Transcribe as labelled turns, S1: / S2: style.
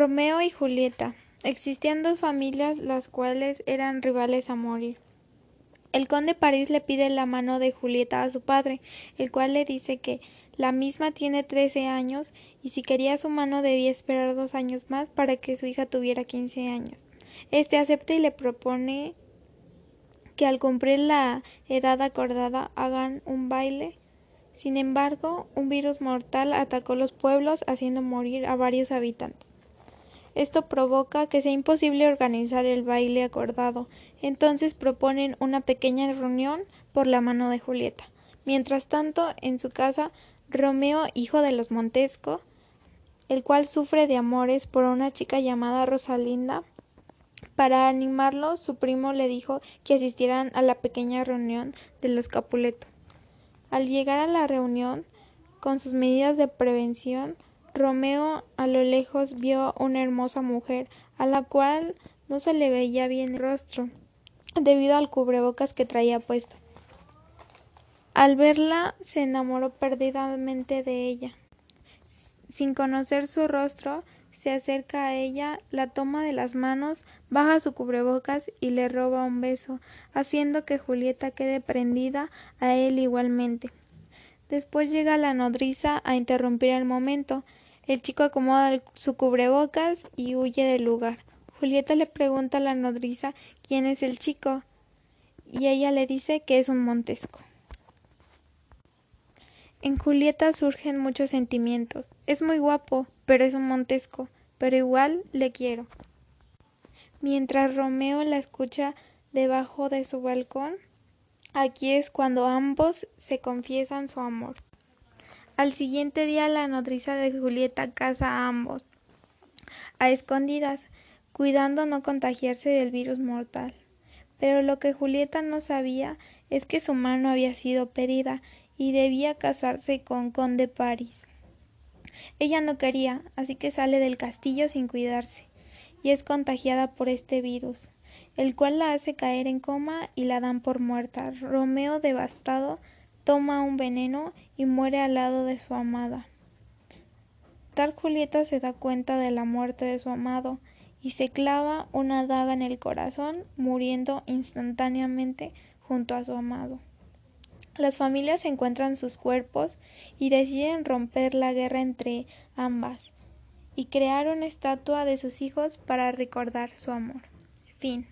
S1: Romeo y Julieta. Existían dos familias las cuales eran rivales a morir. El conde París le pide la mano de Julieta a su padre, el cual le dice que la misma tiene trece años y si quería su mano debía esperar dos años más para que su hija tuviera quince años. Este acepta y le propone que al cumplir la edad acordada hagan un baile. Sin embargo, un virus mortal atacó los pueblos haciendo morir a varios habitantes. Esto provoca que sea imposible organizar el baile acordado, entonces proponen una pequeña reunión por la mano de Julieta. Mientras tanto, en su casa, Romeo, hijo de los Montesco, el cual sufre de amores por una chica llamada Rosalinda, para animarlo, su primo le dijo que asistieran a la pequeña reunión de los Capuleto. Al llegar a la reunión, con sus medidas de prevención, Romeo a lo lejos vio una hermosa mujer, a la cual no se le veía bien el rostro, debido al cubrebocas que traía puesto. Al verla se enamoró perdidamente de ella. Sin conocer su rostro, se acerca a ella, la toma de las manos, baja su cubrebocas y le roba un beso, haciendo que Julieta quede prendida a él igualmente. Después llega la nodriza a interrumpir el momento, el chico acomoda su cubrebocas y huye del lugar. Julieta le pregunta a la nodriza quién es el chico y ella le dice que es un Montesco. En Julieta surgen muchos sentimientos. Es muy guapo, pero es un Montesco, pero igual le quiero. Mientras Romeo la escucha debajo de su balcón, aquí es cuando ambos se confiesan su amor. Al siguiente día la nodriza de Julieta casa a ambos, a escondidas, cuidando no contagiarse del virus mortal. Pero lo que Julieta no sabía es que su mano había sido pedida y debía casarse con Conde París. Ella no quería, así que sale del castillo sin cuidarse, y es contagiada por este virus, el cual la hace caer en coma y la dan por muerta. Romeo, devastado, toma un veneno y muere al lado de su amada. Tal Julieta se da cuenta de la muerte de su amado y se clava una daga en el corazón, muriendo instantáneamente junto a su amado. Las familias encuentran sus cuerpos y deciden romper la guerra entre ambas y crear una estatua de sus hijos para recordar su amor. Fin.